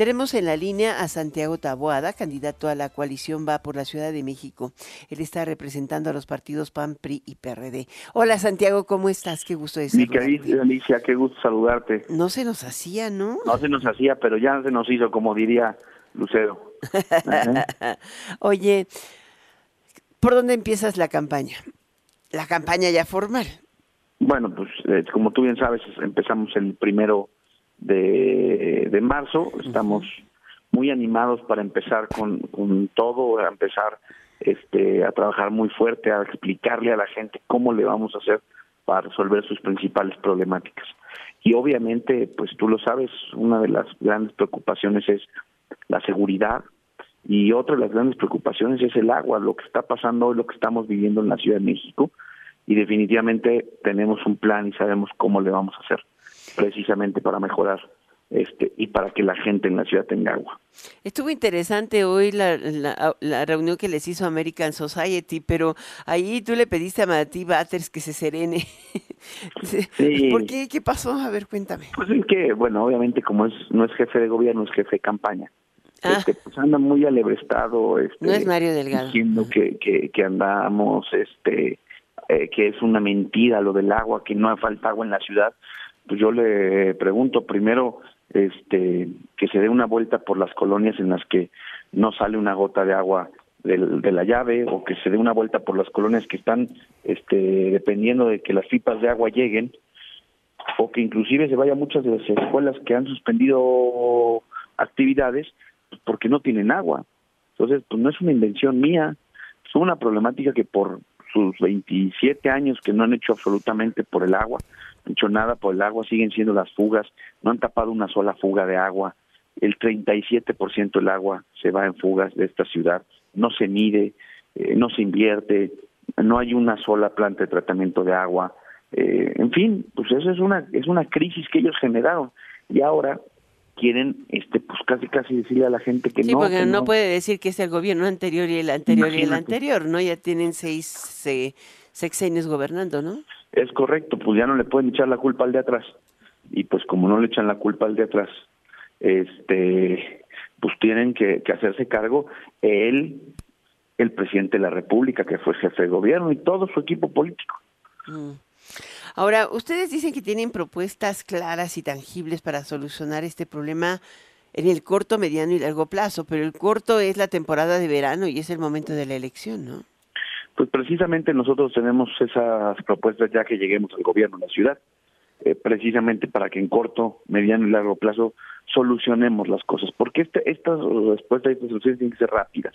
Tenemos en la línea a Santiago Taboada, candidato a la coalición Va por la Ciudad de México. Él está representando a los partidos PAN, PRI y PRD. Hola Santiago, ¿cómo estás? Qué gusto de Mi querida Alicia, qué gusto saludarte. No se nos hacía, ¿no? No se nos hacía, pero ya se nos hizo, como diría Lucero. Oye, ¿por dónde empiezas la campaña? La campaña ya formal. Bueno, pues eh, como tú bien sabes, empezamos el primero de, de marzo, estamos muy animados para empezar con, con todo, a empezar este, a trabajar muy fuerte, a explicarle a la gente cómo le vamos a hacer para resolver sus principales problemáticas. Y obviamente, pues tú lo sabes, una de las grandes preocupaciones es la seguridad y otra de las grandes preocupaciones es el agua, lo que está pasando hoy, lo que estamos viviendo en la Ciudad de México. Y definitivamente tenemos un plan y sabemos cómo le vamos a hacer precisamente para mejorar este y para que la gente en la ciudad tenga agua. Estuvo interesante hoy la, la, reunión que les hizo American Society, pero ahí tú le pediste a Mati Batters que se serene. ¿Por qué? ¿Qué pasó? A ver, cuéntame. Pues es que, bueno, obviamente como es no es jefe de gobierno, es jefe de campaña. Ah. Este, pues anda muy alebrestado. Este, no es Mario Delgado. Diciendo que, que, que andamos este eh, que es una mentira lo del agua, que no falta agua en la ciudad, pues yo le pregunto primero este que se dé una vuelta por las colonias en las que no sale una gota de agua de la llave o que se dé una vuelta por las colonias que están este dependiendo de que las pipas de agua lleguen o que inclusive se vaya a muchas de las escuelas que han suspendido actividades porque no tienen agua. Entonces, pues no es una invención mía, es una problemática que por sus 27 años que no han hecho absolutamente por el agua, no han hecho nada por el agua, siguen siendo las fugas, no han tapado una sola fuga de agua, el 37% del agua se va en fugas de esta ciudad, no se mide, eh, no se invierte, no hay una sola planta de tratamiento de agua, eh, en fin, pues eso es una es una crisis que ellos generaron. Y ahora quieren este pues casi casi decirle a la gente que sí, no. porque no, puede decir que es el gobierno anterior y el anterior y el anterior, ¿no? Ya tienen seis eh, sexenios gobernando, ¿no? Es correcto, pues ya no le pueden echar la culpa al de atrás. Y pues como no le echan la culpa al de atrás, este pues tienen que, hacerse cargo él, el presidente de la República, que fue jefe de gobierno, y todo su equipo político. Mm. Ahora, ustedes dicen que tienen propuestas claras y tangibles para solucionar este problema en el corto, mediano y largo plazo, pero el corto es la temporada de verano y es el momento de la elección, ¿no? Pues precisamente nosotros tenemos esas propuestas ya que lleguemos al gobierno de la ciudad, eh, precisamente para que en corto, mediano y largo plazo solucionemos las cosas, porque este, estas respuestas y estas soluciones tienen que ser rápidas.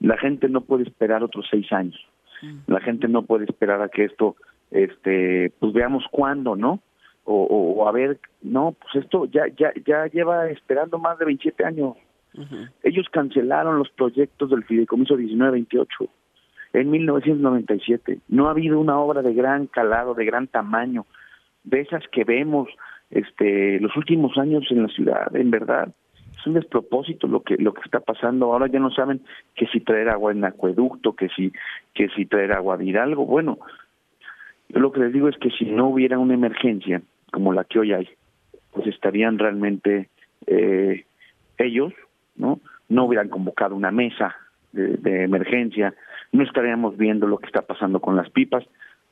La gente no puede esperar otros seis años. Mm. La gente no puede esperar a que esto este pues veamos cuándo, ¿no? O, o, a ver, no, pues esto ya ya ya lleva esperando más de 27 años. Ellos cancelaron los proyectos del Fideicomiso 1928 en 1997. No ha habido una obra de gran calado, de gran tamaño, de esas que vemos este los últimos años en la ciudad, en verdad. Es un despropósito lo que lo que está pasando. Ahora ya no saben que si traer agua en acueducto, que si que si traer agua de Hidalgo. Bueno, yo lo que les digo es que si no hubiera una emergencia como la que hoy hay, pues estarían realmente eh, ellos, ¿no? No hubieran convocado una mesa de, emergencia, no estaríamos viendo lo que está pasando con las pipas,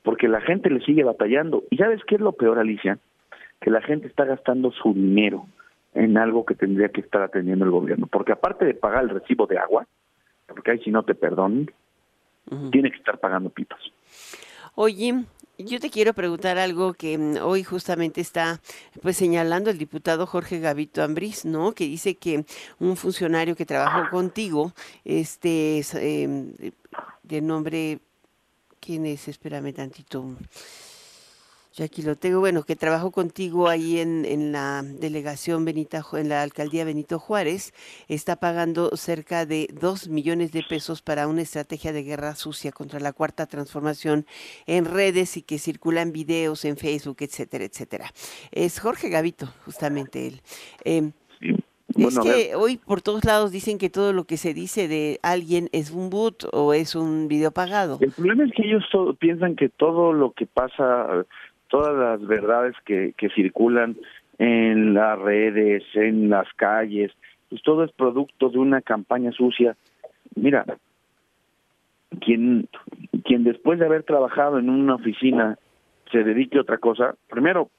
porque la gente le sigue batallando. ¿Y sabes qué es lo peor, Alicia? Que la gente está gastando su dinero en algo que tendría que estar atendiendo el gobierno, porque aparte de pagar el recibo de agua, porque ahí si no te perdonan, tiene que estar pagando pipas. Oye, yo te quiero preguntar algo que mm, hoy justamente está pues señalando el diputado Jorge Gavito Ambriz, ¿no? Que dice que un funcionario que trabajó contigo, este, em, de nombre, ¿quién es? Espérame tantito. Yo aquí lo tengo, bueno, que trabajó contigo ahí en, en la delegación Benita, en la alcaldía Benito Juárez, está pagando cerca de dos millones de pesos para una estrategia de guerra sucia contra la cuarta transformación en redes y que circulan videos en Facebook, etcétera, etcétera. Es Jorge Gavito, justamente él. Eh, es que hoy por todos lados dicen que todo lo que se dice de alguien es un boot o es un video pagado. El problema es que ellos piensan que todo lo que pasa todas las verdades que, que circulan en las redes, en las calles, pues todo es producto de una campaña sucia. Mira, quien, quien después de haber trabajado en una oficina se dedique a otra cosa, primero,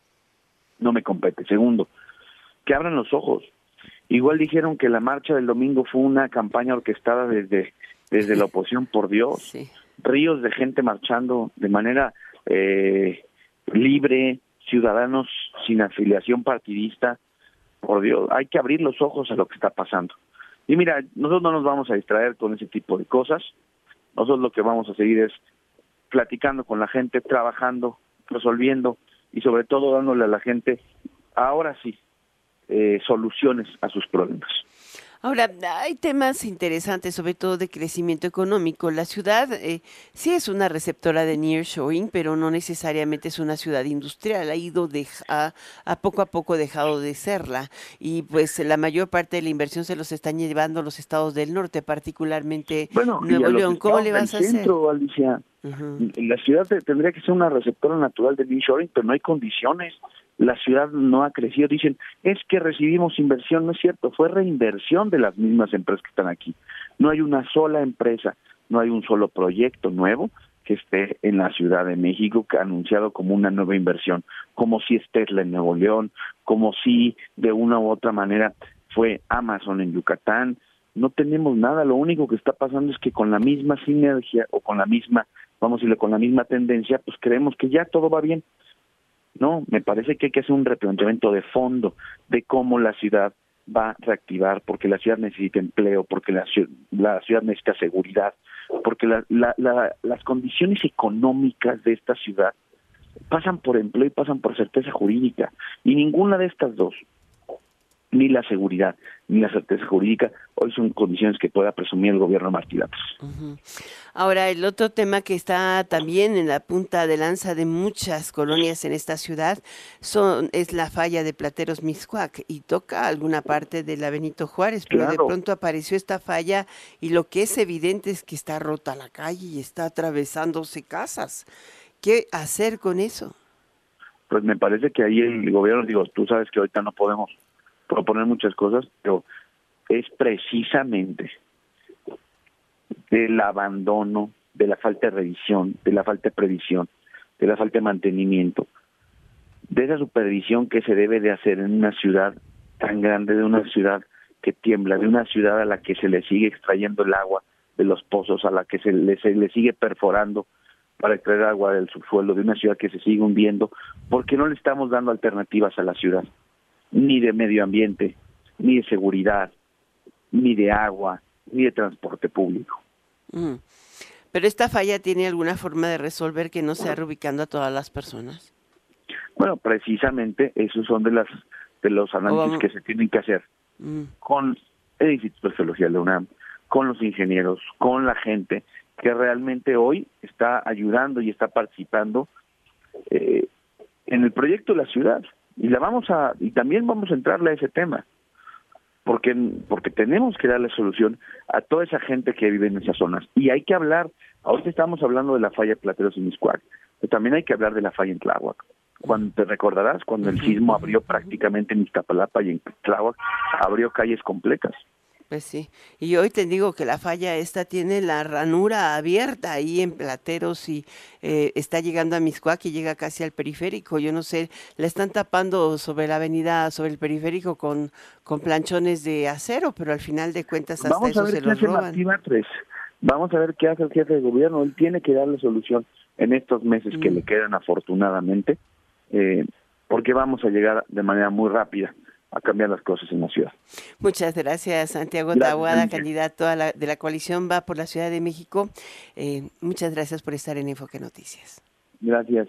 no me compete. Segundo, que abran los ojos. Igual dijeron que la marcha del domingo fue una campaña orquestada desde, desde la oposición, por Dios. Ríos de gente marchando de manera eh, libre, ciudadanos sin afiliación partidista. Por Dios, hay que abrir los ojos a lo que está pasando. Y mira, nosotros no nos vamos a distraer con ese tipo de cosas. Nosotros lo que vamos a seguir es platicando con la gente, trabajando, resolviendo y sobre todo dándole a la gente, ahora sí, eh, soluciones a sus problemas. Ahora, hay temas interesantes, sobre todo de crecimiento económico. La ciudad eh, sí es una receptora de nearshoring, pero no necesariamente es una ciudad industrial. Ha ido de, a, poco a poco dejado de serla. Y pues la mayor parte de la inversión se los están llevando los estados del norte, particularmente Nuevo León. ¿Cómo le vas a hacer? Alicia. La ciudad tendría que ser una receptora natural de nearshoring, pero no hay condiciones la ciudad no ha crecido. Dicen, es que recibimos inversión, no es cierto, fue reinversión de las mismas empresas que están aquí. No hay una sola empresa, no hay un solo proyecto nuevo que esté en la Ciudad de México que ha anunciado como una nueva inversión, como si es Tesla en Nuevo León, como si de una u otra manera fue Amazon en Yucatán. No tenemos nada, lo único que está pasando es que con la misma sinergia o con la misma, vamos a decirle, con la misma tendencia, pues creemos que ya todo va bien no, me parece que hay que hacer un replanteamiento de fondo de cómo la ciudad va a reactivar, porque la ciudad necesita empleo, porque la, la ciudad necesita seguridad, porque la, la, las condiciones económicas de esta ciudad pasan por empleo y pasan por certeza jurídica, y ninguna de estas dos ni la seguridad, ni la certeza jurídica, hoy son condiciones que pueda presumir el gobierno Martí Ahora, el otro tema que está también en la punta de lanza de muchas colonias en esta ciudad son, es la falla de Plateros Miscuac y toca alguna parte de la Benito Juárez, pero de pronto apareció esta falla y lo que es evidente es que está rota la calle y está atravesándose casas. ¿Qué hacer con eso? Pues me parece que ahí el gobierno, digo, tú sabes que ahorita no podemos proponer muchas cosas, pero es precisamente del abandono, de la falta de revisión, de la falta de previsión, de la falta de mantenimiento, de esa supervisión que se debe de hacer en una ciudad tan grande, de una ciudad que tiembla, de una ciudad a la que se le sigue extrayendo el agua de los pozos, a la que se le, se le sigue perforando para extraer agua del subsuelo, de una ciudad que se sigue hundiendo, porque no le estamos dando alternativas a la ciudad ni de medio ambiente, ni de seguridad, ni de agua, ni de transporte público. Mm. Pero esta falla tiene alguna forma de resolver que no sea reubicando a todas las personas. Bueno, precisamente esos son de las de los análisis que se tienen que hacer mm. con el Instituto de Geología de la UNAM, con los ingenieros, con la gente que realmente hoy está ayudando y está participando eh, en el proyecto de la ciudad y la vamos a y también vamos a entrarle a ese tema porque porque tenemos que darle solución a toda esa gente que vive en esas zonas y hay que hablar ahorita estamos hablando de la falla Plateros y Miscuac pero también hay que hablar de la falla en Tláhuac. Cuando te recordarás cuando el sismo abrió prácticamente en Iztapalapa y en Tláhuac abrió calles completas pues sí, y hoy te digo que la falla esta tiene la ranura abierta ahí en Plateros y eh, está llegando a Miscuac y llega casi al periférico. Yo no sé, la están tapando sobre la avenida, sobre el periférico con, con planchones de acero, pero al final de cuentas hasta Vamos eso se los roban. Vamos a ver qué hace el jefe de gobierno. Él tiene que darle solución en estos meses que le mm. quedan afortunadamente, eh, porque vamos a llegar de manera muy rápida a cambiar las cosas en la ciudad. Muchas gracias, Santiago Tabuada, candidato de la coalición Va por la Ciudad de México. Eh, muchas gracias por estar en Enfoque Noticias. Gracias.